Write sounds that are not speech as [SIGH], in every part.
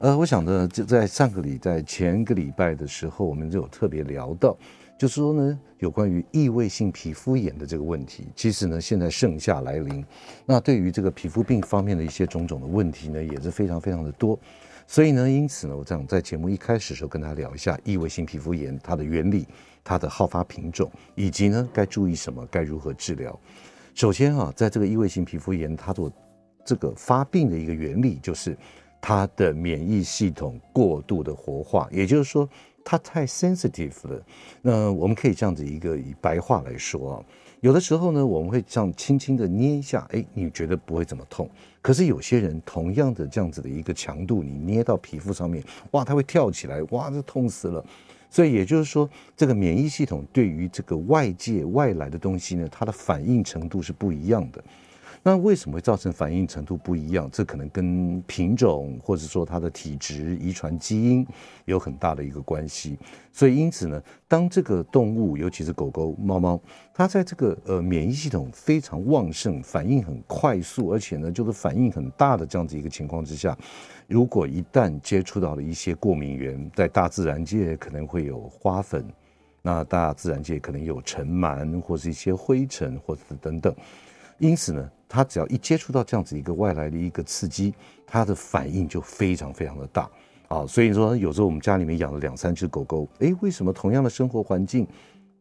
呃，我想呢，就在上个礼在前个礼拜的时候，我们就有特别聊到，就是说呢，有关于异位性皮肤炎的这个问题。其实呢，现在盛夏来临，那对于这个皮肤病方面的一些种种的问题呢，也是非常非常的多。所以呢，因此呢，我想在节目一开始的时候跟大家聊一下异位性皮肤炎它的原理、它的好发品种，以及呢该注意什么、该如何治疗。首先啊，在这个异位性皮肤炎，它做这个发病的一个原理就是。它的免疫系统过度的活化，也就是说，它太 sensitive 了。那我们可以这样子一个以白话来说啊，有的时候呢，我们会这样轻轻的捏一下，哎，你觉得不会怎么痛。可是有些人同样的这样子的一个强度，你捏到皮肤上面，哇，它会跳起来，哇，这痛死了。所以也就是说，这个免疫系统对于这个外界外来的东西呢，它的反应程度是不一样的。那为什么会造成反应程度不一样？这可能跟品种或者说它的体质、遗传基因有很大的一个关系。所以因此呢，当这个动物，尤其是狗狗、猫猫，它在这个呃免疫系统非常旺盛、反应很快速，而且呢就是反应很大的这样子一个情况之下，如果一旦接触到了一些过敏源，在大自然界可能会有花粉，那大自然界可能有尘螨或是一些灰尘或者等等。因此呢，它只要一接触到这样子一个外来的一个刺激，它的反应就非常非常的大啊。所以说，有时候我们家里面养了两三只狗狗，诶，为什么同样的生活环境，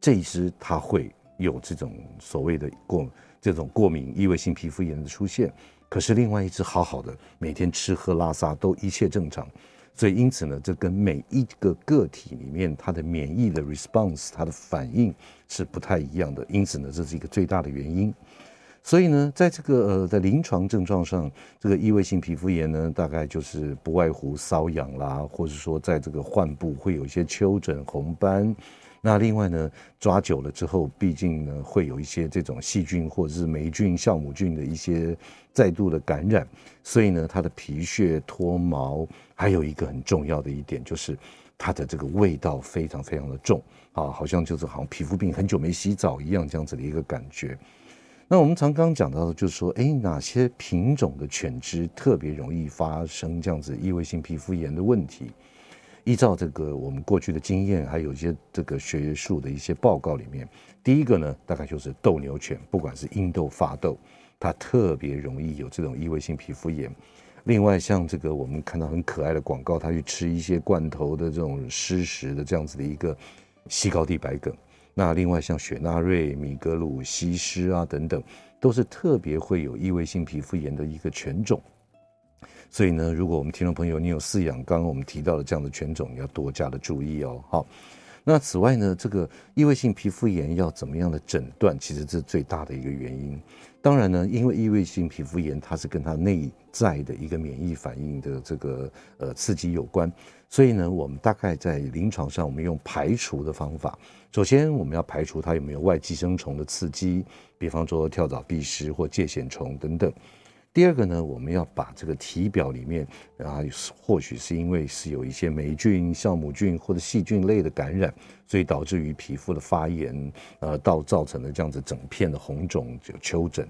这一只它会有这种所谓的过这种过敏异位性皮肤炎的出现，可是另外一只好好的，每天吃喝拉撒都一切正常。所以因此呢，这跟每一个个体里面它的免疫的 response，它的反应是不太一样的。因此呢，这是一个最大的原因。所以呢，在这个呃，在临床症状上，这个异位性皮肤炎呢，大概就是不外乎瘙痒啦，或者说在这个患部会有一些丘疹、红斑。那另外呢，抓久了之后，毕竟呢会有一些这种细菌或者是霉菌、酵母菌的一些再度的感染，所以呢，它的皮屑脱毛，还有一个很重要的一点就是它的这个味道非常非常的重啊，好像就是好像皮肤病很久没洗澡一样这样子的一个感觉。那我们常刚讲到的，就是说，哎，哪些品种的犬只特别容易发生这样子异位性皮肤炎的问题？依照这个我们过去的经验，还有一些这个学术的一些报告里面，第一个呢，大概就是斗牛犬，不管是英斗、法斗，它特别容易有这种异位性皮肤炎。另外，像这个我们看到很可爱的广告，它去吃一些罐头的这种湿食的这样子的一个西高地白梗。那另外像雪纳瑞、米格鲁、西施啊等等，都是特别会有异位性皮肤炎的一个犬种。所以呢，如果我们听众朋友你有饲养刚刚我们提到的这样的犬种，你要多加的注意哦。好，那此外呢，这个异位性皮肤炎要怎么样的诊断，其实这是最大的一个原因。当然呢，因为异位性皮肤炎它是跟它内在的一个免疫反应的这个呃刺激有关，所以呢，我们大概在临床上我们用排除的方法。首先，我们要排除它有没有外寄生虫的刺激，比方说跳蚤、蜱虱或疥藓虫等等。第二个呢，我们要把这个体表里面啊，或许是因为是有一些霉菌、酵母菌或者细菌类的感染，所以导致于皮肤的发炎，呃，到造成了这样子整片的红肿、就丘疹。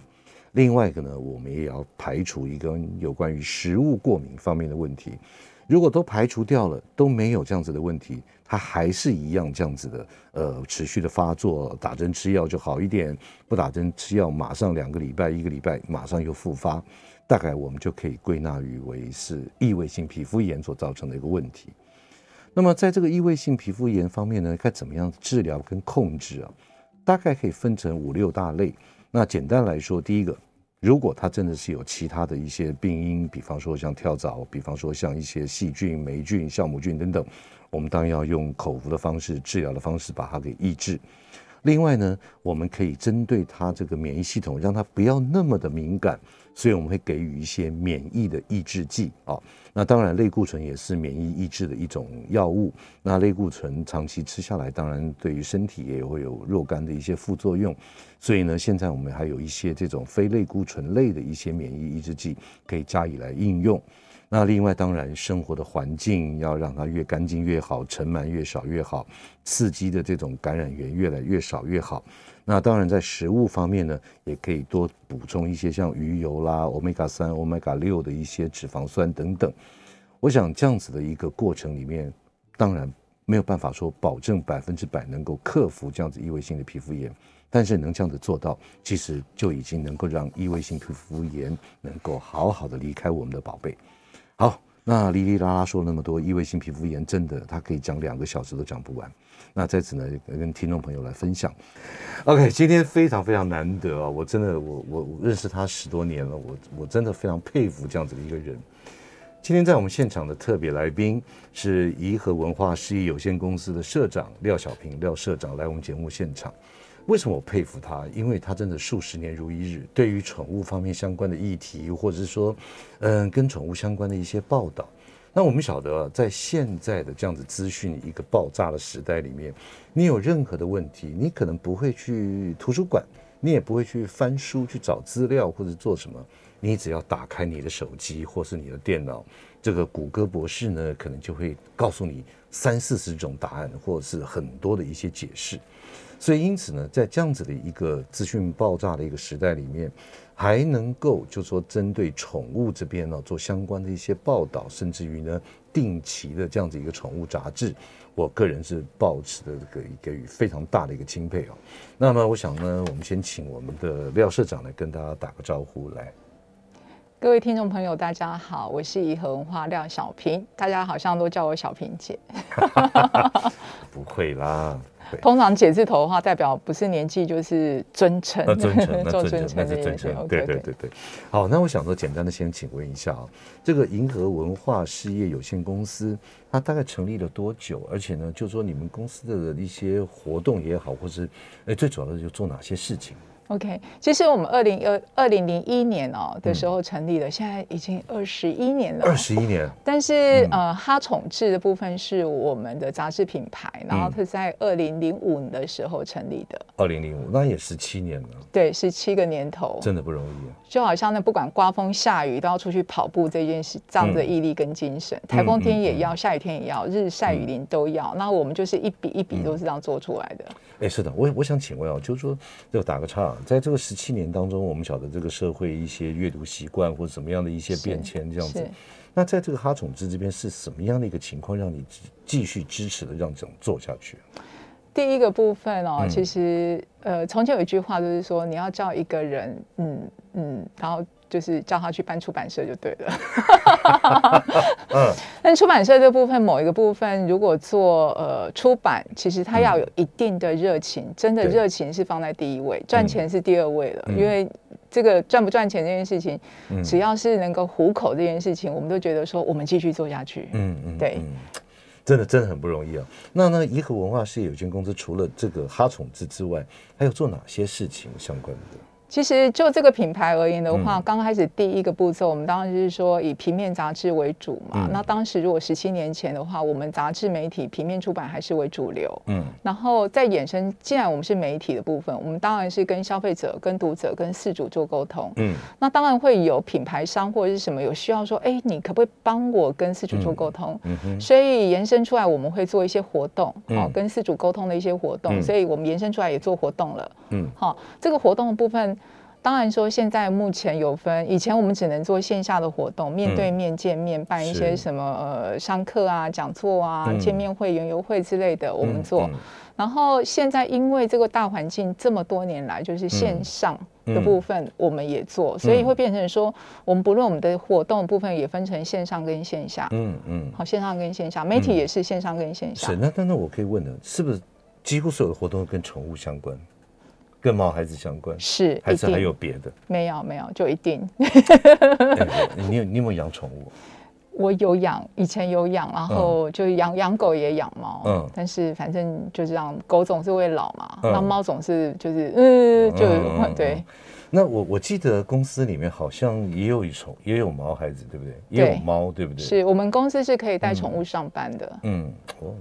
另外一个呢，我们也要排除一个有关于食物过敏方面的问题。如果都排除掉了，都没有这样子的问题，它还是一样这样子的，呃，持续的发作，打针吃药就好一点，不打针吃药，马上两个礼拜、一个礼拜，马上又复发，大概我们就可以归纳于为是异位性皮肤炎所造成的一个问题。那么在这个异位性皮肤炎方面呢，该怎么样治疗跟控制啊？大概可以分成五六大类。那简单来说，第一个。如果它真的是有其他的一些病因，比方说像跳蚤，比方说像一些细菌、霉菌、酵母菌等等，我们当然要用口服的方式、治疗的方式把它给抑制。另外呢，我们可以针对它这个免疫系统，让它不要那么的敏感，所以我们会给予一些免疫的抑制剂啊。那当然，类固醇也是免疫抑制的一种药物。那类固醇长期吃下来，当然对于身体也会有若干的一些副作用。所以呢，现在我们还有一些这种非类固醇类的一些免疫抑制剂可以加以来应用。那另外，当然生活的环境要让它越干净越好，尘螨越少越好，刺激的这种感染源越来越少越好。那当然，在食物方面呢，也可以多补充一些像鱼油啦、欧米伽三、欧米伽六的一些脂肪酸等等。我想这样子的一个过程里面，当然没有办法说保证百分之百能够克服这样子异位性的皮肤炎，但是能这样子做到，其实就已经能够让异位性皮肤炎能够好好的离开我们的宝贝。好，那哩哩啦啦说了那么多，异位性皮肤炎真的，他可以讲两个小时都讲不完。那在此呢，跟听众朋友来分享。OK，今天非常非常难得啊！我真的，我我认识他十多年了，我我真的非常佩服这样子的一个人。今天在我们现场的特别来宾是颐和文化事业有限公司的社长廖小平，廖社长来我们节目现场。为什么我佩服他？因为他真的数十年如一日，对于宠物方面相关的议题，或者是说，嗯，跟宠物相关的一些报道。那我们晓得，在现在的这样子资讯一个爆炸的时代里面，你有任何的问题，你可能不会去图书馆，你也不会去翻书去找资料或者做什么，你只要打开你的手机或是你的电脑，这个谷歌博士呢，可能就会告诉你三四十种答案，或者是很多的一些解释。所以因此呢，在这样子的一个资讯爆炸的一个时代里面。还能够就是说针对宠物这边呢做相关的一些报道，甚至于呢定期的这样子一个宠物杂志，我个人是抱持的这个给予非常大的一个钦佩哦。那么我想呢，我们先请我们的廖社长来跟大家打个招呼来。各位听众朋友，大家好，我是颐和文化廖小平，大家好像都叫我小平姐。[LAUGHS] 不会啦。通常“解”字头的话，代表不是年纪就是尊称，[LAUGHS] 那尊称，那尊称，那是尊称。对对对对。好，那我想说，简单的先请问一下啊，这个银河文化事业有限公司，它大概成立了多久？而且呢，就是说你们公司的一些活动也好，或是哎，最主要的就做哪些事情？OK，其实我们二零二二零零一年哦的时候成立了，嗯、现在已经二十一年了。二十一年。但是、嗯、呃，哈宠志的部分是我们的杂志品牌，然后它在二零零五年的时候成立的。二零零五，那也十七年了。对，十七个年头，真的不容易啊。就好像那不管刮风下雨都要出去跑步这件事，这样的毅力跟精神，嗯、台风天也要，嗯、下雨天也要，日晒雨淋都要。那我们就是一笔一笔都是这样做出来的。哎、嗯，是的，我我想请问啊，就是说，就打个岔。在这个十七年当中，我们晓得这个社会一些阅读习惯或者什么样的一些变迁这样子。那在这个哈宠志这边是什么样的一个情况，让你继续支持的让这种做下去？第一个部分哦，嗯、其实呃，从前有一句话就是说，你要叫一个人，嗯嗯，然后。就是叫他去办出版社就对了。嗯，[LAUGHS] 但出版社这部分某一个部分，如果做呃出版，其实他要有一定的热情，嗯、真的热情是放在第一位，赚钱是第二位了。嗯、因为这个赚不赚钱这件事情，嗯、只要是能够糊口这件事情，我们都觉得说我们继续做下去。嗯嗯，对，真的真的很不容易啊。那那颐和文化事业有限公司除了这个哈宠之之外，还有做哪些事情相关的？其实就这个品牌而言的话，刚开始第一个步骤，我们当然就是说以平面杂志为主嘛。那当时如果十七年前的话，我们杂志媒体平面出版还是为主流。嗯。然后再衍生，既然我们是媒体的部分，我们当然是跟消费者、跟读者、跟四主做沟通。嗯。那当然会有品牌商或者是什么有需要说，哎，你可不可以帮我跟四主做沟通？嗯哼。所以延伸出来，我们会做一些活动，好，跟四主沟通的一些活动。所以我们延伸出来也做活动了。嗯。好，这个活动的部分。当然说，现在目前有分，以前我们只能做线下的活动，面对面见面，办一些什么呃商课啊、讲座啊、见面会、园游会之类的，我们做。然后现在因为这个大环境这么多年来就是线上的部分，我们也做，所以会变成说，我们不论我们的活动部分也分成线上跟线下。嗯嗯。好，线上跟线下，媒体也是线上跟线下。是，那那那我可以问的，是不是几乎所有的活动都跟宠物相关？跟毛孩子相关是，还是还有别的？没有没有，就一定。欸、你有你有没有养宠物？[LAUGHS] 我有养，以前有养，然后就养养狗也养猫，嗯，但是反正就这样，狗总是会老嘛，那猫总是就是嗯，就对。那我我记得公司里面好像也有一宠，也有毛孩子，对不对？也有猫，对不对？是我们公司是可以带宠物上班的。嗯，哦，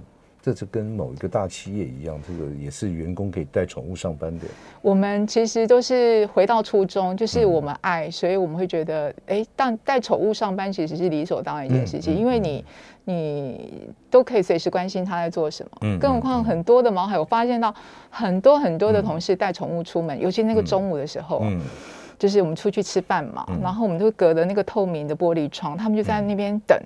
这是跟某一个大企业一样，这个也是员工可以带宠物上班的。我们其实都是回到初衷，就是我们爱，所以我们会觉得，哎，但带宠物上班其实是理所当然一件事情，因为你。你都可以随时关心他在做什么，嗯，更何况很多的毛孩，我发现到很多很多的同事带宠物出门，尤其那个中午的时候，嗯，就是我们出去吃饭嘛，然后我们就隔着那个透明的玻璃窗，他们就在那边等，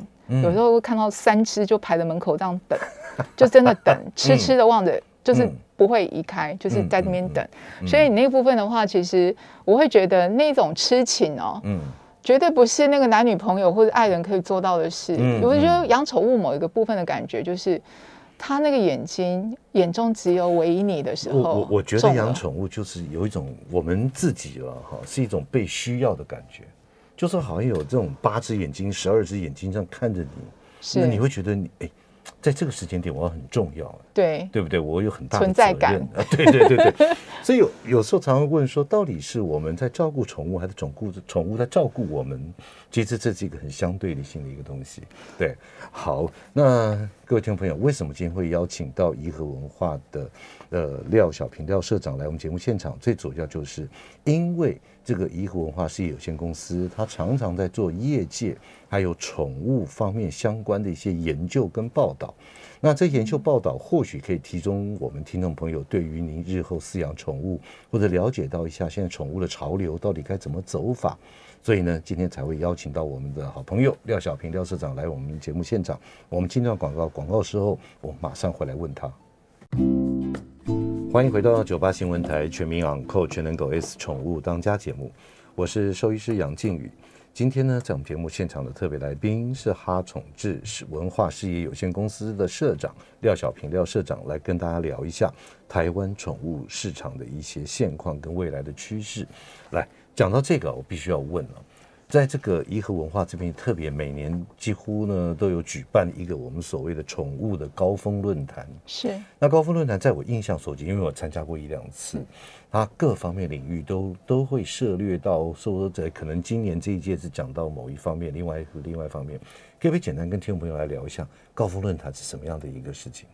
有时候会看到三只就排在门口这样等，[LAUGHS] 就真的等，痴痴的望着，就是不会移开，就是在那边等，所以你那部分的话，其实我会觉得那种痴情哦，嗯。绝对不是那个男女朋友或者爱人可以做到的事。嗯、我觉得养宠物某一个部分的感觉，就是他那个眼睛眼中只有唯一你的时候。我我我觉得养宠物就是有一种我们自己了哈，是一种被需要的感觉，就是好像有这种八只眼睛、十二只眼睛这样看着你，是那你会觉得你哎。在这个时间点，我很重要，对对不对？我有很大的存在感啊，对对对对。[LAUGHS] 所以有有时候常常问说，到底是我们在照顾宠物，还是宠物宠物在照顾我们？其实这是一个很相对理性的一个东西。对，好，那各位听众朋友，为什么今天会邀请到颐和文化的呃廖小平廖社长来我们节目现场？最主要就是因为这个颐和文化事业有限公司，它常常在做业界。还有宠物方面相关的一些研究跟报道，那这研究报道或许可以提供我们听众朋友对于您日后饲养宠物或者了解到一下现在宠物的潮流到底该怎么走法，所以呢，今天才会邀请到我们的好朋友廖小平廖社长来我们节目现场。我们进段广告，广告时候我马上回来问他。欢迎回到九八新闻台全民养狗全能狗 S 宠物当家节目，我是兽医师杨靖宇。今天呢，在我们节目现场的特别来宾是哈宠智是文化事业有限公司的社长廖小平廖社长，来跟大家聊一下台湾宠物市场的一些现况跟未来的趋势。来讲到这个，我必须要问了。在这个颐和文化这边，特别每年几乎呢都有举办一个我们所谓的宠物的高峰论坛。是。那高峰论坛，在我印象所及，因为我参加过一两次，它各方面领域都都会涉猎到，说在可能今年这一届是讲到某一方面，另外一个另外一方面，可不可以简单跟听众朋友来聊一下高峰论坛是什么样的一个事情？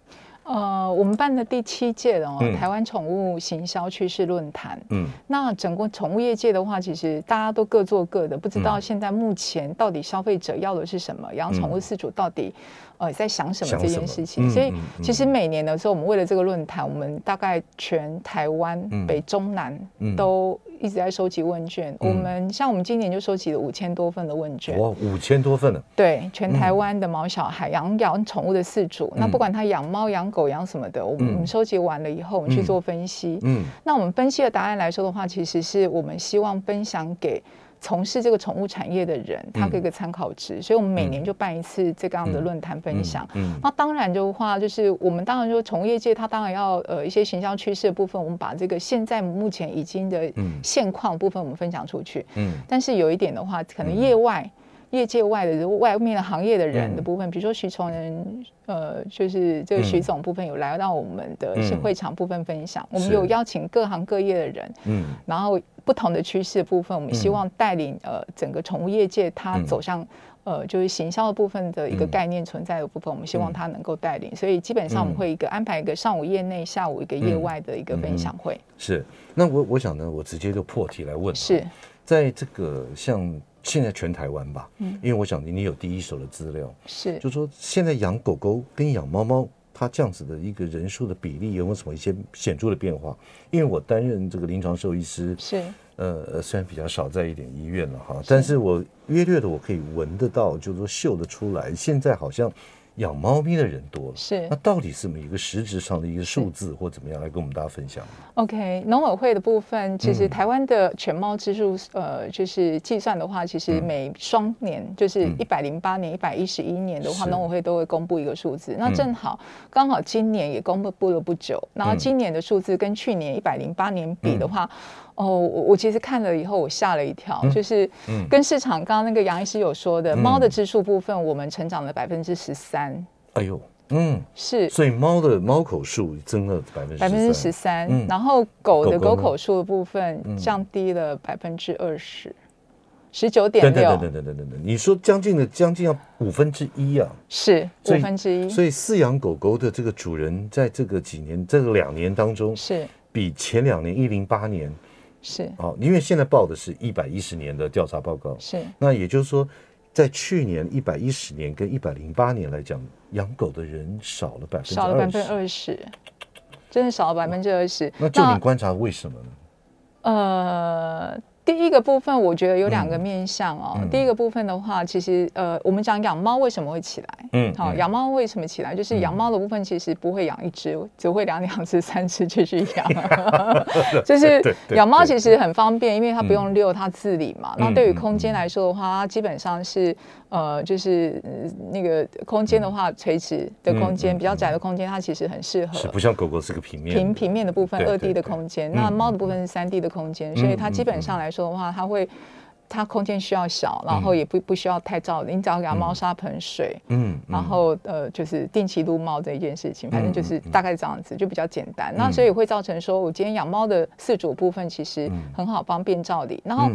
呃，我们办的第七届的哦，嗯、台湾宠物行销趋势论坛。嗯，那整个宠物业界的话，其实大家都各做各的，不知道现在目前到底消费者要的是什么，养宠物饲主到底。呃，在想什么这件事情？所以其实每年的时候，我们为了这个论坛，我们大概全台湾北中南都一直在收集问卷。我们像我们今年就收集了五千多份的问卷。哇，五千多份呢。对，全台湾的毛小孩养养宠物的饲主，那不管他养猫、养狗、养什么的，我们我们收集完了以后，我们去做分析。嗯，那我们分析的答案来说的话，其实是我们希望分享给。从事这个宠物产业的人，他给个参考值，嗯、所以我们每年就办一次这个样的论坛分享。那当然的话，就是我们当然说宠物业界，它当然要呃一些形象趋势的部分，我们把这个现在目前已经的现况部分我们分享出去。嗯，但是有一点的话，可能业外。业界外的外面的行业的人的部分，嗯、比如说徐崇仁，呃，就是这个徐总部分有来到我们的会场部分分享。嗯、我们有邀请各行各业的人，嗯，然后不同的趋势的部分，我们希望带领呃整个宠物业界它走向、嗯、呃就是行销的部分的一个概念存在的部分，我们希望它能够带领。所以基本上我们会一个安排一个上午业内，下午一个业外的一个分享会。是，那我我想呢，我直接就破题来问，是。在这个像。现在全台湾吧，嗯，因为我想你有第一手的资料，是，就是说现在养狗狗跟养猫猫，它这样子的一个人数的比例有没有什么一些显著的变化？因为我担任这个临床兽医师，是，呃，虽然比较少在一点医院了哈，是。但是我约略的我可以闻得到，就是说嗅得出来，现在好像养猫咪的人多了，是。那到底是什么一个实质上的一个数字或怎么样来跟我们大家分享？OK，农委会的部分，其实台湾的犬猫支数，呃，就是计算的话，其实每双年，就是一百零八年、一百一十一年的话，农委会都会公布一个数字。那正好，刚好今年也公布了不久，然后今年的数字跟去年一百零八年比的话，哦，我我其实看了以后，我吓了一跳，就是跟市场刚刚那个杨医师有说的，猫的支数部分，我们成长了百分之十三。哎呦，嗯，是，所以猫的猫口数增了百分之百分之十三，然后狗的狗口数的部分降低了百分之二十，十九点六。等等等等等等，你说将近的将近要五分之一啊？是五分之一。所以饲养狗狗的这个主人，在这个几年这个两年当中，是。比前两年一零八年是哦，因为现在报的是一百一十年的调查报告，是那也就是说。在去年一百一十年跟一百零八年来讲，养狗的人少了百分之少了百分之二十，真的少了百分之二十。那就你观察为什么呢？呃。第一个部分，我觉得有两个面向哦。第一个部分的话，其实呃，我们讲养猫为什么会起来？嗯，好，养猫为什么起来？就是养猫的部分其实不会养一只，只会养两只、三只继续养。[LAUGHS] 就是养猫其实很方便，因为它不用遛，它自理嘛。那对于空间来说的话，它基本上是呃，就是那个空间的话，垂直的空间比较窄的空间，它其实很适合。是不像狗狗是个平面平平面的部分，二 D 的空间。那猫的部分是三 D 的空间，所以它基本上来说。的话，它会，它空间需要小，然后也不不需要太噪的。你只要给它猫砂盆水，嗯，然后呃，就是定期撸猫这一件事情，反正就是大概这样子，就比较简单。那所以会造成说，我今天养猫的饲主部分其实很好，方便照理。然后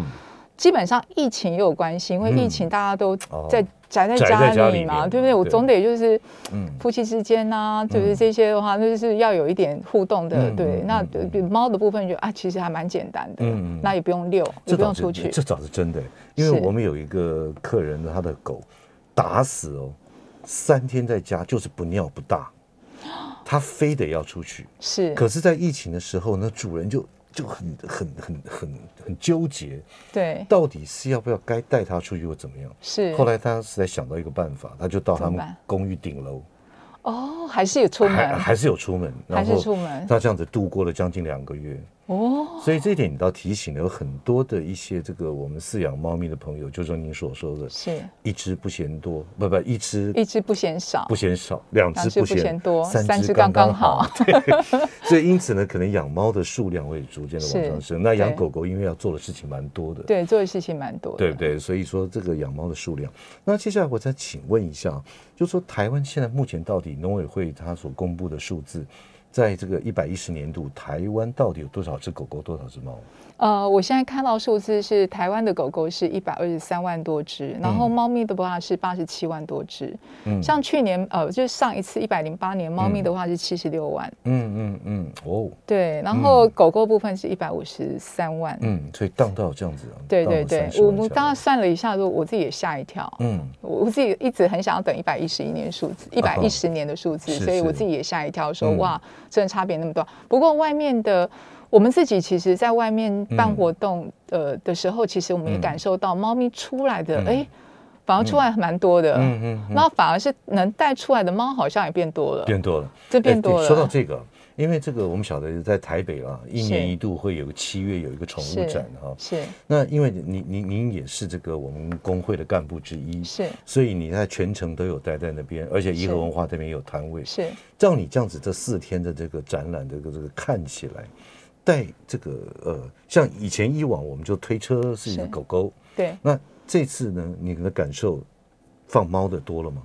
基本上疫情也有关系，因为疫情大家都在。宅在家里嘛，对不对？我总得就是，夫妻之间呐，就是这些的话，就是要有一点互动的。对，那猫的部分就啊，其实还蛮简单的。嗯，那也不用遛，也不用出去。这倒是真的，因为我们有一个客人，他的狗打死哦，三天在家就是不尿不大，他非得要出去。是，可是，在疫情的时候，呢主人就。就很很很很很纠结，对，到底是要不要该带他出去或怎么样？是。后来他实在想到一个办法，他就到他们公寓顶楼。哦，还是有出门，还，还是有出门，还是出门。他这样子度过了将近两个月。哦，所以这一点你倒提醒了有很多的一些这个我们饲养猫咪的朋友，就说您所说的，是一只不嫌多，不不，一只一只不嫌少，不嫌少，两只不嫌多，三只刚刚好。对，[LAUGHS] 所以因此呢，可能养猫的数量会逐渐的往上升。那养狗狗因为要做的事情蛮多的，对，做的事情蛮多的，对不对？所以说这个养猫的数量。那接下来我再请问一下，就说台湾现在目前到底农委会它所公布的数字？在这个一百一十年度，台湾到底有多少只狗狗，多少只猫？呃，我现在看到数字是台湾的狗狗是一百二十三万多只，然后猫咪的话是八十七万多只。嗯，像去年呃，就是上一次一百零八年，猫咪的话是七十六万。嗯嗯嗯，哦，对，然后狗狗部分是一百五十三万。嗯，所以荡到这样子啊。对对对，我们刚刚算了一下，说我自己也吓一跳。嗯，我自己一直很想要等一百一十一年数字，一百一十年的数字，所以我自己也吓一跳，说哇，真的差别那么多。不过外面的。我们自己其实，在外面办活动呃的时候，其实我们也感受到猫咪出来的，哎，反而出来蛮多的。嗯嗯。那反而是能带出来的猫，好像也变多了。变多了，这变多了。说到这个，因为这个我们晓得在台北啊，一年一度会有个七月有一个宠物展哈。是。那因为您您您也是这个我们工会的干部之一，是。所以你在全程都有待在那边，而且颐和文化这边也有摊位。是。照你这样子，这四天的这个展览，这个这个看起来。带这个呃，像以前以往我们就推车是一个狗狗，对。那这次呢，你的感受放猫的多了吗？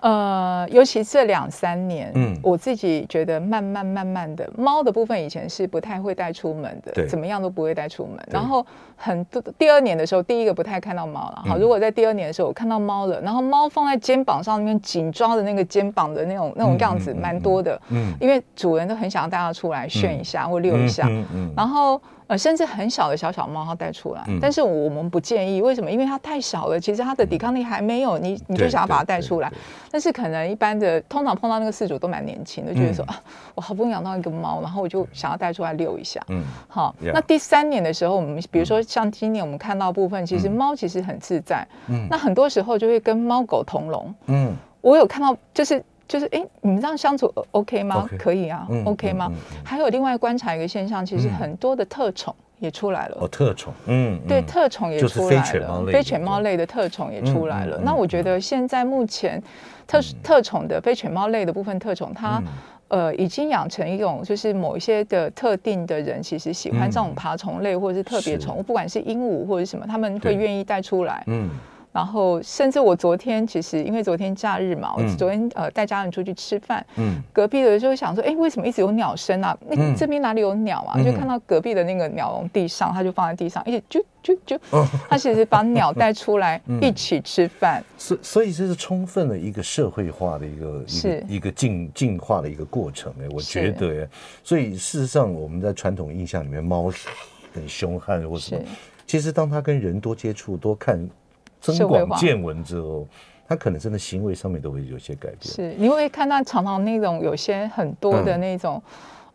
呃，尤其这两三年，嗯，我自己觉得慢慢慢慢的，猫的部分以前是不太会带出门的，对，怎么样都不会带出门。然后很多第二年的时候，第一个不太看到猫了。好，如果在第二年的时候我看到猫了，然后猫放在肩膀上那边紧抓的那个肩膀的那种那种样子，蛮多的。嗯，因为主人都很想要带它出来炫一下或遛一下，嗯嗯，然后。呃，甚至很小的小小猫，它带出来，嗯、但是我们不建议。为什么？因为它太小了，其实它的抵抗力还没有，你你就想要把它带出来。但是可能一般的，通常碰到那个饲主都蛮年轻的，就觉得说、嗯、啊，我好不容易养到一个猫，然后我就想要带出来遛一下。嗯，好。那第三年的时候，我们比如说像今年我们看到部分，其实猫其实很自在。嗯。那很多时候就会跟猫狗同笼。嗯。我有看到，就是就是，哎，你们这样相处 OK 吗？Okay. 可以啊、嗯、，OK 吗？还有另外观察一个现象，其实很多的特宠也出来了。哦，特宠，嗯，对，特宠也出来了，非犬，非犬猫类的特宠也出来了。那我觉得现在目前特、嗯、特宠的非犬猫类的部分特宠，它。嗯呃，已经养成一种，就是某一些的特定的人，其实喜欢这种爬虫类或者是特别宠物，不管是鹦鹉或者什么，他们会愿意带出来。嗯。然后，甚至我昨天其实因为昨天假日嘛，我昨天呃带家人出去吃饭，嗯，隔壁的就会想说，哎，为什么一直有鸟声啊？那这边哪里有鸟啊？就看到隔壁的那个鸟笼地上，他就放在地上，而且就就就，[LAUGHS] 他其实把鸟带出来 [LAUGHS] 一起吃饭。所所以这是充分的一个社会化的一个是。一个进进化的一个过程哎，我觉得哎，所以事实上我们在传统印象里面，猫是很凶悍或什么，其实当他跟人多接触多看。增广见闻之后，他可能真的行为上面都会有些改变。是，你会看到常常那种有些很多的那种，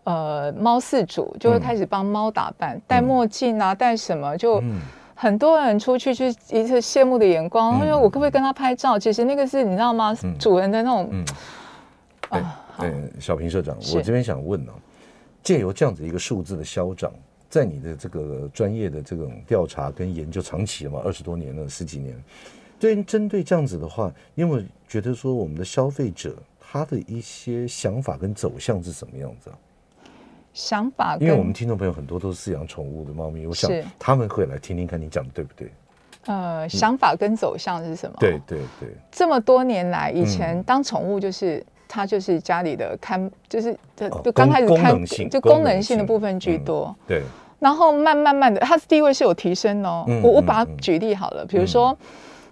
嗯、呃，猫饲主就会开始帮猫打扮，戴、嗯、墨镜啊，戴什么，就很多人出去就一次羡慕的眼光。他、嗯、说：“我可不可以跟他拍照？”其实那个是你知道吗？嗯、主人的那种。嗯。对、小平社长，我这边想问呢、啊，借由这样子一个数字的消长。在你的这个专业的这种调查跟研究长期了嘛，二十多年了，十几年。对，针对这样子的话，你有没有觉得说我们的消费者他的一些想法跟走向是什么样子啊？想法，因为我们听众朋友很多都是饲养宠物的猫咪，我想他们会来听听看你讲的对不对？呃，想法跟走向是什么？对对对。这么多年来，以前当宠物就是。它就是家里的看，就是就就刚开始看，就功能性的部分居多。对。然后慢慢慢的，它的地位是有提升哦。我我把它举例好了，比如说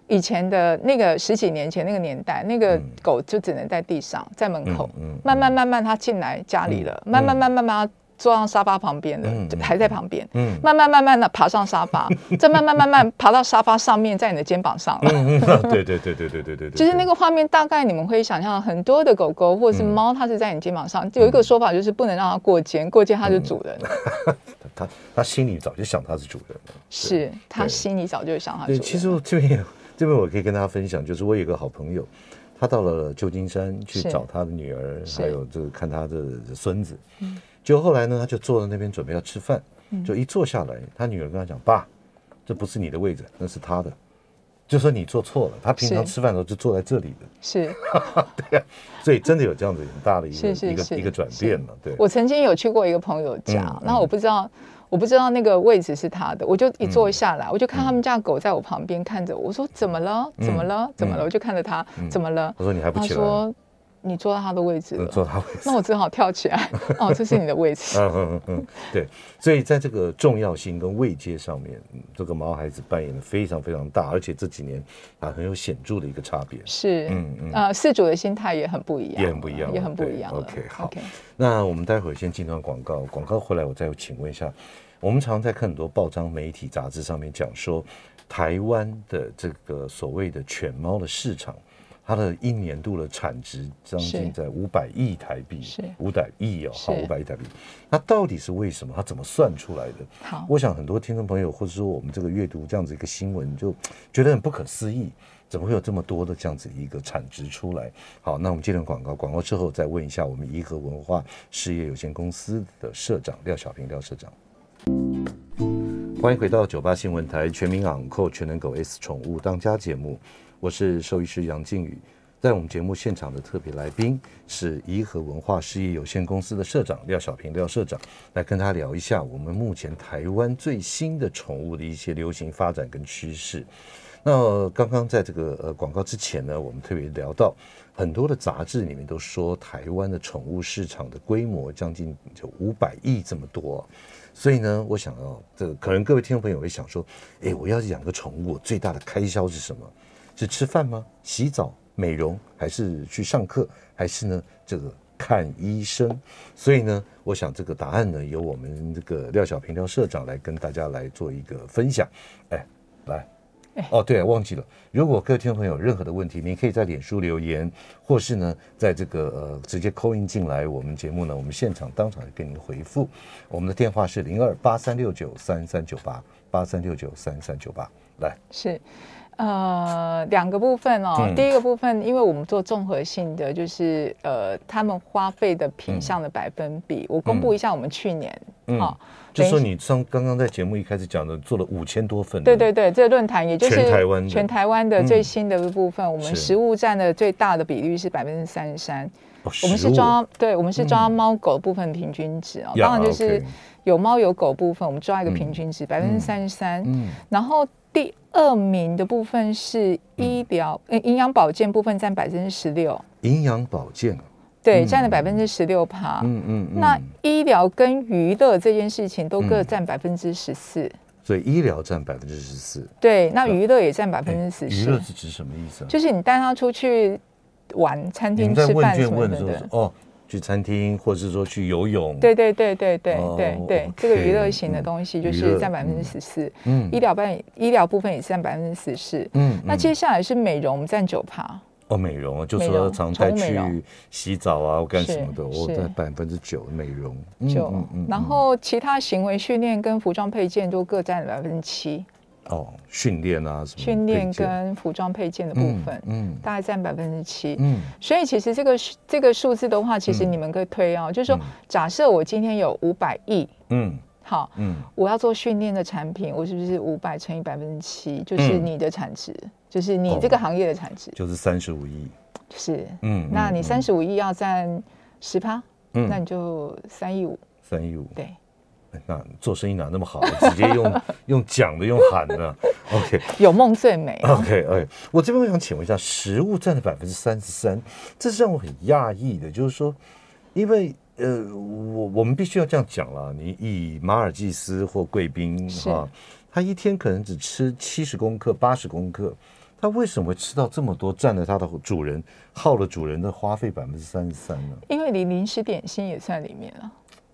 以前的那个十几年前那个年代，那个狗就只能在地上，在门口。慢慢慢慢，它进来家里了。慢慢慢慢慢。坐上沙发旁边的，就还在旁边。嗯，慢慢慢慢的爬上沙发，[LAUGHS] 再慢慢慢慢爬到沙发上面，在你的肩膀上了。嗯嗯，对对对对对对对。其实那个画面大概你们会想象，很多的狗狗或者是猫，它是在你肩膀上。有一个说法就是不能让它过肩，过肩它是主人。[LAUGHS] 它它心里早就想它是主人了。是他心里早就想它是主人。其实这边这边我可以跟大家分享，就是我有个好朋友，他到了旧金山去找他的女儿，还有这个看他的孙子。嗯。就后来呢，他就坐在那边准备要吃饭，就一坐下来，他女儿跟他讲：“爸，这不是你的位置，那是他的。”就说你坐错了，他平常吃饭的时候就坐在这里的。是，[LAUGHS] 对呀，所以真的有这样子很大的一个一个一个转变了。对，我曾经有去过一个朋友家，然后我不知道我不知道那个位置是他的，我就一坐下来，我就看他们家狗在我旁边看着我，我说：“怎么了？怎么了？怎么了？”我就看着他，怎么了？我说：“你还不起来？”你坐到他的位置了，坐他位置，那我只好跳起来。哦，这是你的位置。[LAUGHS] 嗯嗯嗯嗯，对。所以在这个重要性跟位阶上面，这个毛孩子扮演的非常非常大，而且这几年啊很有显著的一个差别。是，嗯嗯。呃，饲主的心态也很不一样，也很不一样，也很不一样。OK，好。那我们待会儿先进段广告，广告回来我再请问一下，我们常常在看很多报章、媒体、杂志上面讲说，台湾的这个所谓的犬猫的市场。它的一年度的产值将近在五百亿台币，是五百亿哦，好，五百亿台币。那到底是为什么？它怎么算出来的？好，我想很多听众朋友或者说我们这个阅读这样子一个新闻，就觉得很不可思议，怎么会有这么多的这样子一个产值出来？好，那我们接着广告，广告之后再问一下我们颐和文化事业有限公司的社长廖小平廖社长。欢迎回到九八新闻台全民昂扣全能狗 S 宠物当家节目。我是兽医师杨靖宇，在我们节目现场的特别来宾是颐和文化事业有限公司的社长廖小平廖社长，来跟他聊一下我们目前台湾最新的宠物的一些流行发展跟趋势。那刚刚在这个呃广告之前呢，我们特别聊到很多的杂志里面都说台湾的宠物市场的规模将近就五百亿这么多，所以呢，我想要这个可能各位听众朋友会想说，哎，我要养个宠物，最大的开销是什么？是吃饭吗？洗澡、美容，还是去上课，还是呢这个看医生？所以呢，我想这个答案呢，由我们这个廖小平廖社长来跟大家来做一个分享。哎，来，哦，对，忘记了，如果各位听众朋友有任何的问题，您可以在脸书留言，或是呢，在这个呃直接 call in 进来我们节目呢，我们现场当场给您回复。我们的电话是零二八三六九三三九八八三六九三三九八，来，是。呃，两个部分哦。嗯、第一个部分，因为我们做综合性的，就是呃，他们花费的品项的百分比，嗯、我公布一下，我们去年啊，嗯哦、就说你上刚刚在节目一开始讲的，做了五千多份。对对对，这个论坛也就是全台湾全台湾的最新的部分，嗯、我们食物占的最大的比率是百分之三十三。哦、我们是抓对，我们是抓猫狗部分平均值哦，嗯、当然就是有猫有狗部分，我们抓一个平均值百分之三十三。嗯，然后。第二名的部分是医疗，呃、嗯，营养保健部分占百分之十六。营养保健，对，占了百分之十六趴。嗯嗯。那医疗跟娱乐这件事情都各占百分之十四。所以医疗占百分之十四。对，那娱乐也占百分之十四。娱乐是指什么意思啊？就是你带他出去玩，餐厅吃饭什么的。哦。去餐厅，或者是说去游泳，对对对对对对对，这个娱乐型的东西就是占百分之十四。嗯，医疗办医疗部分也占百分之十四。嗯，那接下来是美容，占九趴。哦，美容啊，就说常带去洗澡啊，或干什么的，我在百分之九美容。九，然后其他行为训练跟服装配件都各占百分之七。哦，训练啊，什么训练跟服装配件的部分，嗯，大概占百分之七，嗯，所以其实这个这个数字的话，其实你们可以推啊，就是说，假设我今天有五百亿，嗯，好，嗯，我要做训练的产品，我是不是五百乘以百分之七，就是你的产值，就是你这个行业的产值，就是三十五亿，是，嗯，那你三十五亿要占十趴，嗯，那你就三亿五，三亿五，对。那做生意哪那么好？[LAUGHS] 直接用 [LAUGHS] 用讲的，用喊的。[LAUGHS] OK，有梦最美。OK，哎，我这边我想请问一下，食物占了百分之三十三，这是让我很讶异的。就是说，因为呃，我我们必须要这样讲了。你以马尔济斯或贵宾哈，他一天可能只吃七十公克、八十公克，他为什么会吃到这么多？占了他的主人耗了主人的花费百分之三十三呢？因为你零食点心也算里面了。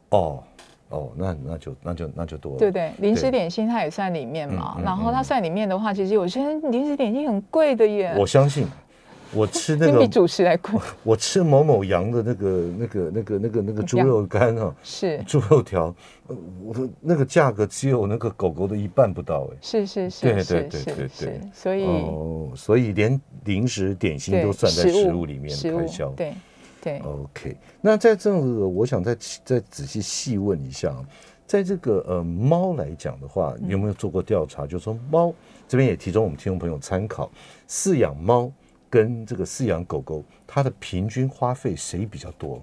哦。哦，那那就那就那就多了，对对，零食点心它也算里面嘛。然后它算里面的话，其实有些零食点心很贵的耶。我相信，我吃那 [LAUGHS] 个比主食还贵。我吃某某羊的那个那个那个那个那个猪肉干啊，是猪肉条，我的那个价格只有那个狗狗的一半不到哎。是是是，对对对对对，所以哦，所以连零食点心都算在食物里面开销，对。对，OK，那在这个，我想再再仔细细问一下，在这个呃猫来讲的话，你有没有做过调查？嗯、就是说猫这边也提供我们听众朋友参考，饲养猫跟这个饲养狗狗，它的平均花费谁比较多？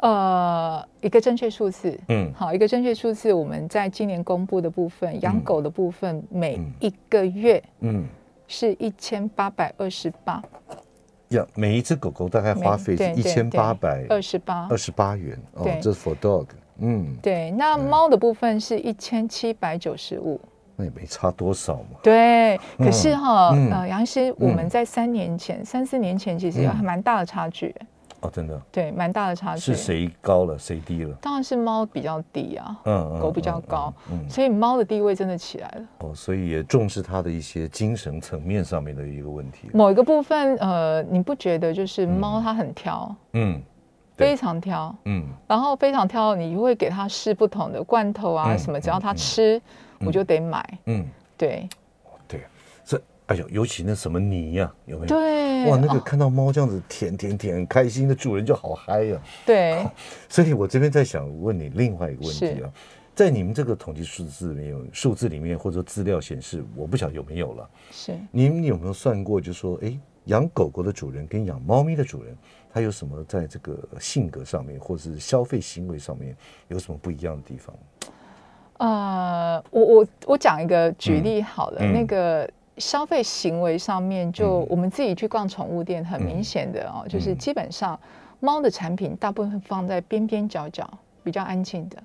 呃，一个正确数字，嗯，好，一个正确数字，我们在今年公布的部分，养狗的部分，每一个月，嗯，是一千八百二十八。呀，每一只狗狗大概花费是一千八百二十八。二十八元哦，这是 for dog，嗯，对。那猫的部分是一千七百九十五，那也没差多少嘛。对，可是哈，呃，杨医师，我们在三年前、三四年前其实有还蛮大的差距。哦，真的，对，蛮大的差距。是谁高了，谁低了？当然是猫比较低啊，嗯，狗比较高，嗯，所以猫的地位真的起来了。哦，所以也重视它的一些精神层面上面的一个问题。某一个部分，呃，你不觉得就是猫它很挑？嗯，非常挑，嗯，然后非常挑，你会给它试不同的罐头啊什么，只要它吃，我就得买，嗯，对。哎呦，尤其那什么泥呀，有没有？对，哇，那个看到猫这样子舔舔舔，很开心的主人就好嗨呀。对，[LAUGHS] 所以我这边在想问你另外一个问题啊，在你们这个统计数字里面，数字里面或者说资料显示，我不晓得有没有了。是，你们有没有算过？就说，哎，养狗狗的主人跟养猫咪的主人，他有什么在这个性格上面，或是消费行为上面有什么不一样的地方？呃，我我我讲一个举例好了，那个。消费行为上面，就我们自己去逛宠物店，很明显的哦，就是基本上猫的产品大部分放在边边角角，比较安静的。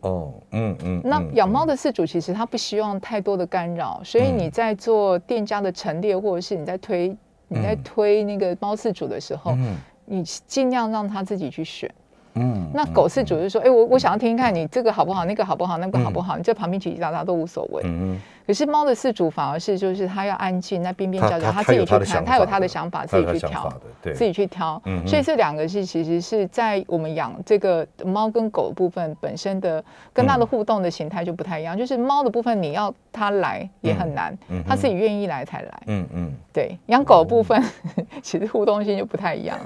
哦，嗯嗯。那养猫的饲主其实他不希望太多的干扰，所以你在做店家的陈列，或者是你在推你在推那个猫饲主的时候，你尽量让他自己去选。嗯，那狗饲主就说，哎、嗯，我我想要听听看你这个好不好，那个好不好，那个好不好，嗯、你在旁边叽叽喳喳都无所谓。嗯可是猫的饲主反而是，就是他要安静，那边边角角，他自己去看，他有他的想法，自己去挑，自己去挑。所以这两个是其实是在我们养这个猫跟狗的部分本身的跟它的互动的形态就不太一样。就是猫的部分，你要它来也很难，它自己愿意来才来。嗯嗯，对。养狗的部分，[LAUGHS] 其实互动性就不太一样了。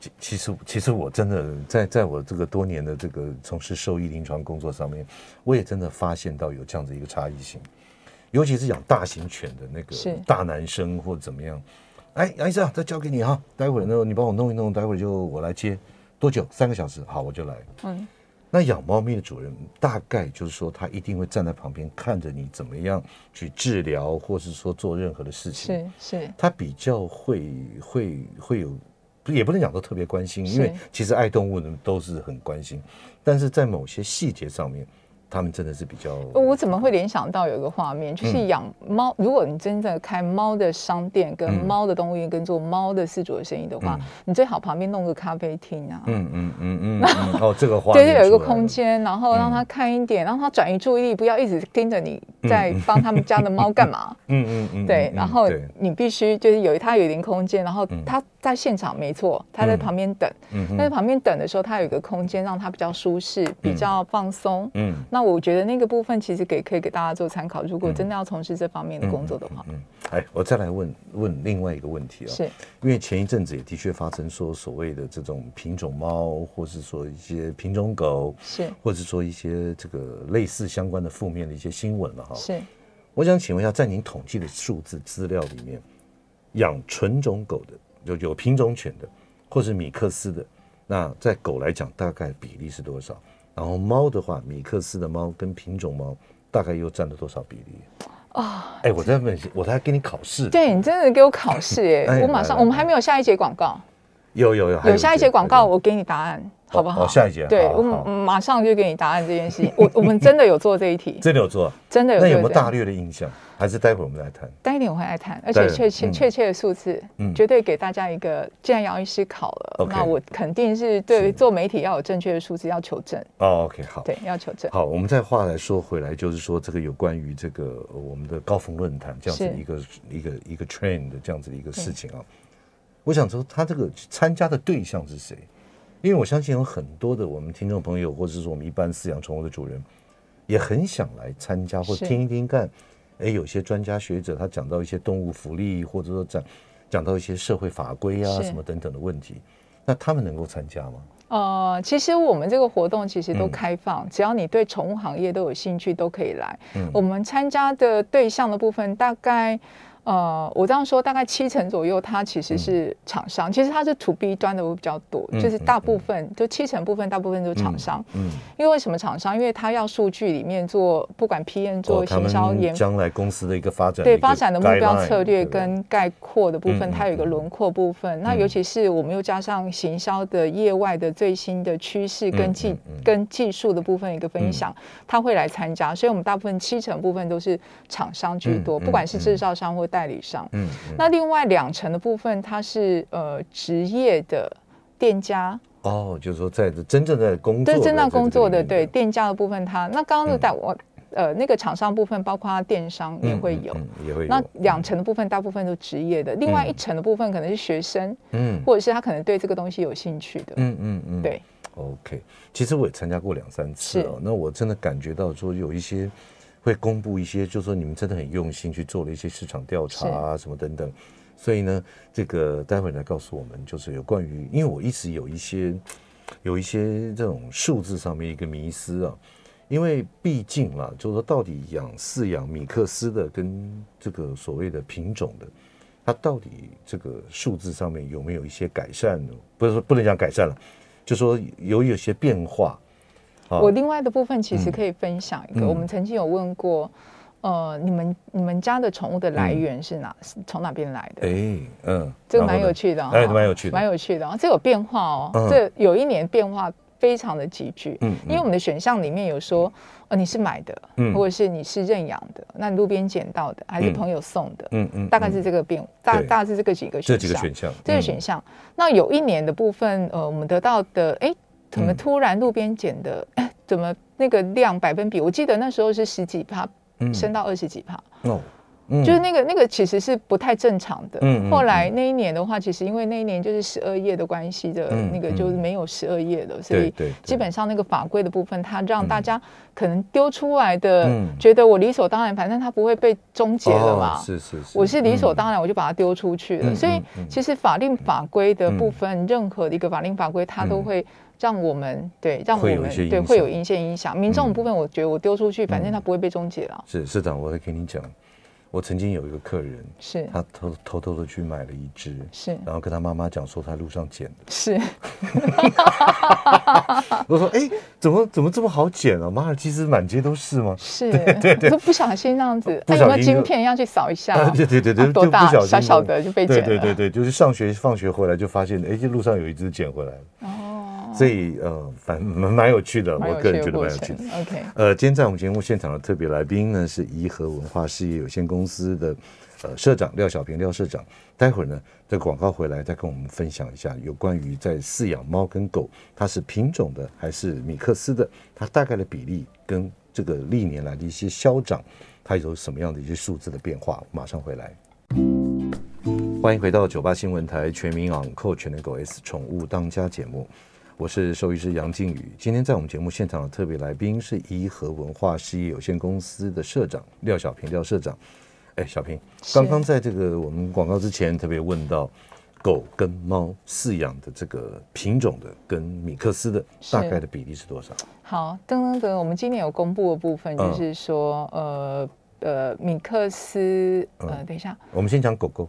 其其实其实我真的在在我这个多年的这个从事兽医临床工作上面，我也真的发现到有这样子一个差异性。尤其是养大型犬的那个大男生或者怎么样，哎，杨医生，这交给你哈，待会儿呢，你帮我弄一弄，待会儿就我来接，多久？三个小时，好，我就来。嗯，那养猫咪的主人大概就是说，他一定会站在旁边看着你怎么样去治疗，或是说做任何的事情。是是，他比较会会会有，也不能讲都特别关心，因为其实爱动物的都是很关心，但是在某些细节上面。他们真的是比较，我怎么会联想到有一个画面，就是养猫。如果你真的开猫的商店、跟猫的动物园、跟做猫的饲主的生意的话，你最好旁边弄个咖啡厅啊。嗯嗯嗯嗯。[LAUGHS] 哦，这个画面。对，就有一个空间，然后让他看一点，让他转移注意力，不要一直盯着你在帮他们家的猫干嘛。[LAUGHS] 嗯嗯嗯。对，然后你必须就是有他有一点空间，然后他在现场没错，他在旁边等。嗯。但是旁边等的时候，他有一个空间让他比较舒适、比较放松。嗯。那。那我觉得那个部分其实给可以给大家做参考。如果真的要从事这方面的工作的话，嗯，哎，我再来问问另外一个问题啊，是因为前一阵子也的确发生说所谓的这种品种猫，或是说一些品种狗，是，或者是说一些这个类似相关的负面的一些新闻了哈。是，我想请问一下，在您统计的数字资料里面，养纯种狗的，有有品种犬的，或是米克斯的，那在狗来讲，大概比例是多少？然后猫的话，米克斯的猫跟品种猫大概又占了多少比例哦？哎、哦，我在问，我在给你考试。对，你真的给我考试 [LAUGHS] 哎！我马上，我们还没有下一节广告。有有有，有下一节广告，我给你答案，好不好？哦，下一节。对，我马上就给你答案这件事情。我我们真的有做这一题，[LAUGHS] 真的有做，真的有。那有没有大略的印象？还是待会儿我们来谈？待一点我会来谈，而且确切确切的数字，嗯，绝对给大家一个。既然杨医师考了，那我肯定是对做媒体要有正确的数字，要求证。哦，OK，好，对，要求证。好，我们再话来说回来，就是说这个有关于这个我们的高峰论坛这样子一个一个一个 train 的这样子的一个事情啊。我想说，他这个参加的对象是谁？因为我相信有很多的我们听众朋友，或者是说我们一般饲养宠物的主人，也很想来参加或听一听看。哎，有些专家学者他讲到一些动物福利，或者说讲讲到一些社会法规啊什么等等的问题，那他们能够参加吗？呃，其实我们这个活动其实都开放，嗯、只要你对宠物行业都有兴趣，都可以来。嗯、我们参加的对象的部分大概。呃，我这样说，大概七成左右，它其实是厂商。其实它是 to B 端的会比较多，就是大部分就七成部分，大部分都是厂商。嗯，因为为什么厂商？因为他要数据里面做，不管 P N 做行销研，将来公司的一个发展，对发展的目标策略跟概括的部分，它有一个轮廓部分。那尤其是我们又加上行销的业外的最新的趋势跟技跟技术的部分一个分享，他会来参加。所以我们大部分七成部分都是厂商居多，不管是制造商或代理商，嗯，嗯，那另外两成的部分，它是呃职业的店家。哦，就是说在真正在工作，真正在工作的对店家的部分，它那刚刚就带我、嗯、呃那个厂商部分，包括电商也会有，嗯嗯、也会有。那两层的部分，大部分都职业的，另外一层的部分可能是学生，嗯，或者是他可能对这个东西有兴趣的，嗯嗯嗯，对。OK，其实我也参加过两三次哦，那我真的感觉到说有一些。会公布一些，就是说你们真的很用心去做了一些市场调查啊，什么等等。所以呢，这个待会儿来告诉我们，就是有关于，因为我一直有一些有一些这种数字上面一个迷思啊。因为毕竟啦，就是说到底养饲养米克斯的跟这个所谓的品种的，它到底这个数字上面有没有一些改善呢？不是说不能讲改善了，就说有有些变化。我另外的部分其实可以分享一个，我们曾经有问过，呃，你们你们家的宠物的来源是哪？从哪边来的？哎，嗯，这个蛮有趣的，哎，蛮有趣的，蛮有趣的。啊，这有变化哦，这有一年变化非常的急剧，嗯，因为我们的选项里面有说，呃，你是买的，嗯，或者是你是认养的，那你路边捡到的，还是朋友送的，嗯。嗯，大概是这个变，大大概是这个几个选项，这几个选项，这个选项。那有一年的部分，呃，我们得到的，哎。怎么突然路边捡的，嗯、[LAUGHS] 怎么那个量百分比？我记得那时候是十几帕，升到二十几帕。哦。就是那个那个其实是不太正常的。嗯。后来那一年的话，其实因为那一年就是十二页的关系的，那个就是没有十二页的，所以基本上那个法规的部分，它让大家可能丢出来的，觉得我理所当然，反正它不会被终结了嘛。是是是。我是理所当然，我就把它丢出去了。所以其实法令法规的部分，任何的一个法令法规，它都会让我们对让我们对会有一些影响。民众的部分，我觉得我丢出去，反正它不会被终结了。是是的，我会跟你讲。我曾经有一个客人，是他偷偷偷的去买了一只，是，然后跟他妈妈讲说他路上捡的，是。[LAUGHS] 我说哎，怎么怎么这么好捡啊？马尔济斯满街都是吗？是，[LAUGHS] 对对对，[LAUGHS] 都不小心这样子，他有没有晶片要去扫一下？对对对对，多大小小的就被捡了。对对对，就是上学放学回来就发现，哎，这路上有一只捡回来了。哦。所以呃，反蛮蛮有趣的，我个人觉得蛮有趣的。OK，呃，今天在我们节目现场的特别来宾呢是颐和文化事业有限公司的呃社长廖小平廖社长。待会儿呢，这个广告回来再跟我们分享一下有关于在饲养猫跟狗，它是品种的还是米克斯的，它大概的比例跟这个历年来的一些消长，它有什么样的一些数字的变化？马上回来。欢迎回到九八新闻台全民昂扣全能狗 S 宠物当家节目。我是兽医师杨靖宇，今天在我们节目现场的特别来宾是颐和文化事业有限公司的社长廖小平廖社长。哎，小平，刚刚在这个我们广告之前特别问到，狗跟猫饲养的这个品种的跟米克斯的大概的比例是多少？好，噔噔噔，我们今年有公布的部分就是说，嗯、呃呃，米克斯，呃，等一下，我们先讲狗狗，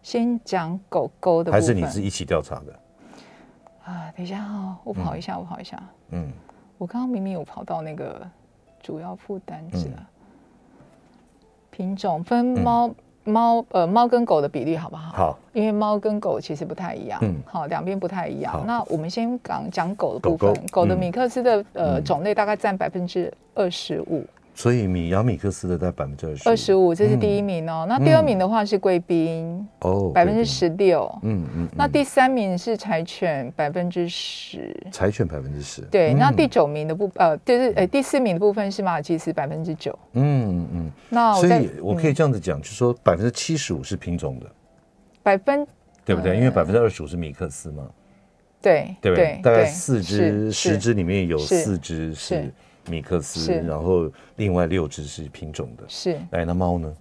先讲狗狗的部分，还是你是一起调查的？啊，等一下哈、哦，我跑一下，嗯、我跑一下。嗯，我刚刚明明有跑到那个主要负担子啊。嗯、品种分猫、嗯、猫呃猫跟狗的比例好不好？好，因为猫跟狗其实不太一样。嗯，好，两边不太一样。那我们先讲讲狗的部分。狗，的米克斯的、嗯、呃种类大概占百分之二十五。所以米养米克斯的在百分之二十，二十五，这是第一名哦。那第二名的话是贵宾，哦，百分之十六。嗯嗯。那第三名是柴犬，百分之十。柴犬百分之十。对，那第九名的部呃，就是呃第四名的部分是马尔济斯，百分之九。嗯嗯。那所以我可以这样子讲，就是说百分之七十五是品种的，百分对不对？因为百分之二十五是米克斯嘛。对对对，大概四只十只里面有四只是。米克斯，然后另外六只是品种的。是，哎，那猫呢？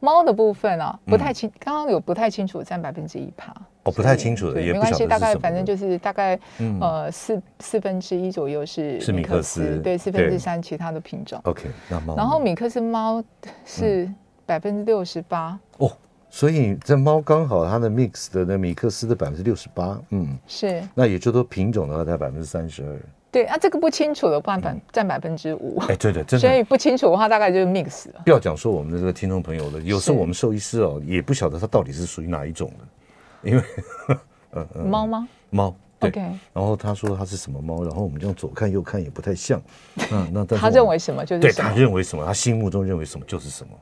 猫的部分啊，不太清，刚刚有不太清楚，占百分之一趴。哦，不太清楚的，也没关系，大概反正就是大概呃四四分之一左右是是米克斯，对，四分之三其他的品种。OK，那猫，然后米克斯猫是百分之六十八。哦，所以这猫刚好它的 mix 的那米克斯的百分之六十八，嗯，是。那也就说品种的话，在百分之三十二。对啊，这个不清楚的话，占占百分之五。哎，对的，真的。所以不清楚的话，大概就是 mix 了。不要讲说我们的这个听众朋友了，有时候我们兽医师哦，也不晓得它到底是属于哪一种的，因为，[LAUGHS] 嗯嗯，猫吗？猫，对。然后他说他是什么猫，然后我们这样左看右看也不太像。嗯，那他认为什么就是？对，他认为什么，他心目中认为什么就是什么。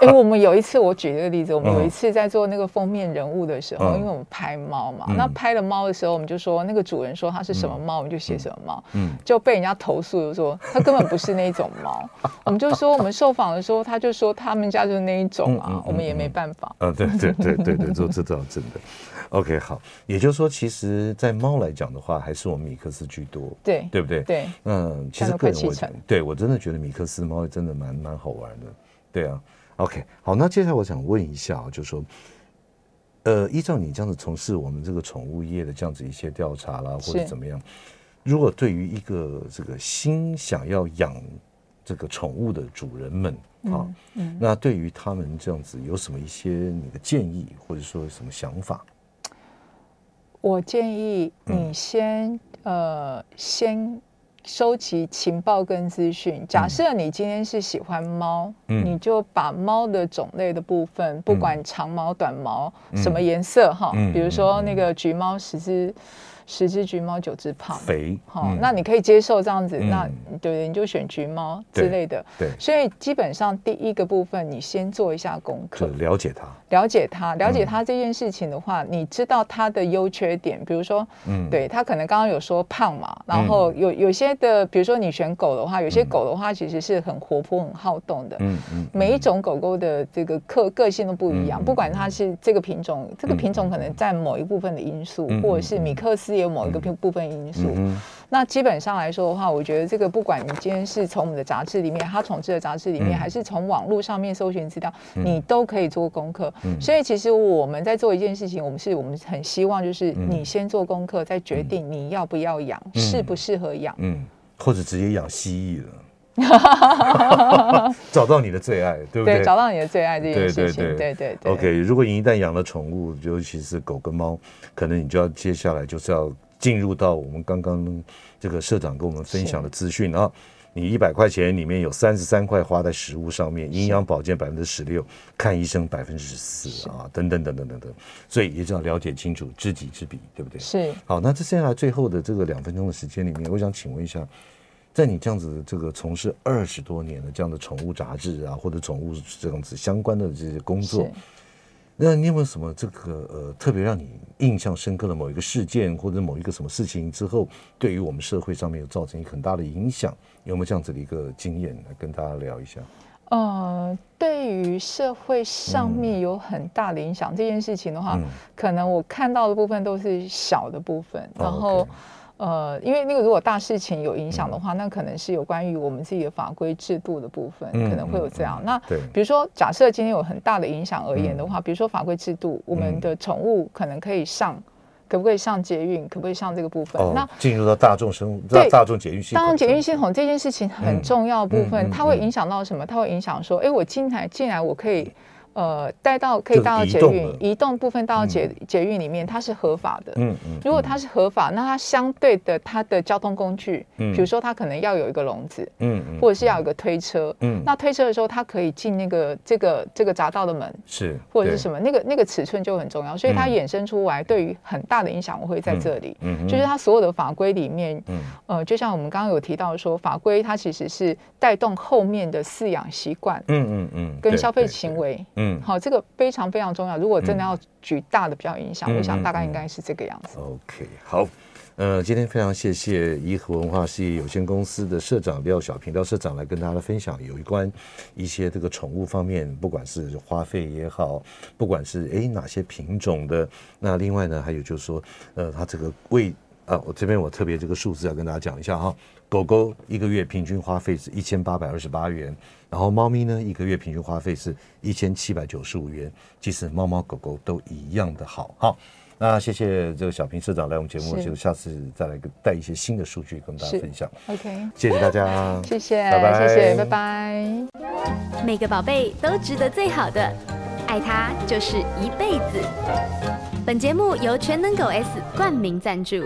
哎、欸，我们有一次，我举这个例子，我们有一次在做那个封面人物的时候，嗯、因为我们拍猫嘛，嗯、那拍了猫的时候，我们就说那个主人说它是什么猫，嗯、我们就写什么猫，嗯，就被人家投诉，就说它根本不是那种猫。[LAUGHS] 我们就说我们受访的时候，他就说他们家就是那一种啊，我们也没办法。嗯，对对对对对，这这倒真的。OK，好，也就是说，其实，在猫来讲的话，还是我们米克斯居多，对对不对？对，嗯，其实个人我对我真的觉得米克斯猫真的蛮蛮好玩的，对啊。OK，好，那接下来我想问一下啊，就是说，呃，依照你这样子从事我们这个宠物业的这样子一些调查啦，或者怎么样，如果对于一个这个新想要养这个宠物的主人们啊，嗯嗯、那对于他们这样子有什么一些你的建议，或者说什么想法？我建议你先、嗯、呃先。收集情报跟资讯。假设你今天是喜欢猫，嗯、你就把猫的种类的部分，不管长毛、短毛，嗯、什么颜色哈，嗯、比如说那个橘猫十只。十只橘猫九只胖，肥，好、嗯，那你可以接受这样子，嗯、那对，你就选橘猫之类的，对，对，所以基本上第一个部分，你先做一下功课，了解它，了解它，了解它这件事情的话，嗯、你知道它的优缺点，比如说，嗯，对，它可能刚刚有说胖嘛，然后有有些的，比如说你选狗的话，有些狗的话其实是很活泼、很好动的，嗯嗯，每一种狗狗的这个个个性都不一样，不管它是这个品种，这个品种可能占某一部分的因素，或者是米克斯。有某一个部分因素，嗯、那基本上来说的话，我觉得这个不管你今天是从我们的杂志里面，他统治的杂志里面，嗯、还是从网络上面搜寻资料，嗯、你都可以做功课。嗯、所以其实我们在做一件事情，我们是我们很希望就是你先做功课，再决定你要不要养，适、嗯、不适合养，嗯，或者直接养蜥蜴了。[LAUGHS] 找到你的最爱，对不对？对，找到你的最爱这件事情，对对对，对，对。OK，如果你一旦养了宠物，尤其是狗跟猫，可能你就要接下来就是要进入到我们刚刚这个社长跟我们分享的资讯啊。你一百块钱里面有三十三块花在食物上面，营养保健百分之十六，看医生百分之十四啊，等等等等等等。所以也就要了解清楚，知己知彼，对不对？是。好，那这接下来最后的这个两分钟的时间里面，我想请问一下。在你这样子这个从事二十多年的这样的宠物杂志啊，或者宠物这样子相关的这些工作，那你有没有什么这个呃特别让你印象深刻的某一个事件，或者某一个什么事情之后，对于我们社会上面有造成一个很大的影响？有没有这样子的一个经验来跟大家聊一下？呃，对于社会上面有很大的影响、嗯、这件事情的话，嗯、可能我看到的部分都是小的部分，然后。哦 okay 呃，因为那个如果大事情有影响的话，嗯、那可能是有关于我们自己的法规制度的部分，嗯、可能会有这样。嗯、那比如说，假设今天有很大的影响而言的话，嗯、比如说法规制度，我们的宠物可能可以上，嗯、可不可以上捷运，可不可以上这个部分？哦、那进入到大众生对大众捷运系统，大众捷运系统这件事情很重要部分，嗯、它会影响到什么？它会影响说，哎，我进来进来我可以。呃，带到可以带到捷运，移动部分带到捷捷运里面，它是合法的。嗯嗯。如果它是合法，那它相对的它的交通工具，嗯，比如说它可能要有一个笼子，嗯嗯，或者是要有一个推车，嗯，那推车的时候它可以进那个这个这个匝道的门，是，或者是什么，那个那个尺寸就很重要，所以它衍生出来对于很大的影响，我会在这里，嗯，就是它所有的法规里面，嗯，呃，就像我们刚刚有提到说，法规它其实是带动后面的饲养习惯，嗯嗯嗯，跟消费行为，嗯。嗯，好，这个非常非常重要。如果真的要举大的比较影响，嗯、我想大概应该是这个样子。OK，好，呃，今天非常谢谢颐和文化事业有限公司的社长廖小平廖社长来跟大家分享有关一些这个宠物方面，不管是花费也好，不管是诶哪些品种的，那另外呢，还有就是说，呃，他这个为啊，我这边我特别这个数字要跟大家讲一下哈，狗狗一个月平均花费是一千八百二十八元。然后猫咪呢，一个月平均花费是一千七百九十五元。其实猫猫狗狗都一样的好。好，那谢谢这个小平社长来我们节目，就下次再来带一些新的数据跟大家分享。OK，谢谢大家，[LAUGHS] 谢谢，拜拜，谢谢，拜拜。每个宝贝都值得最好的，爱它就是一辈子。本节目由全能狗 S 冠名赞助。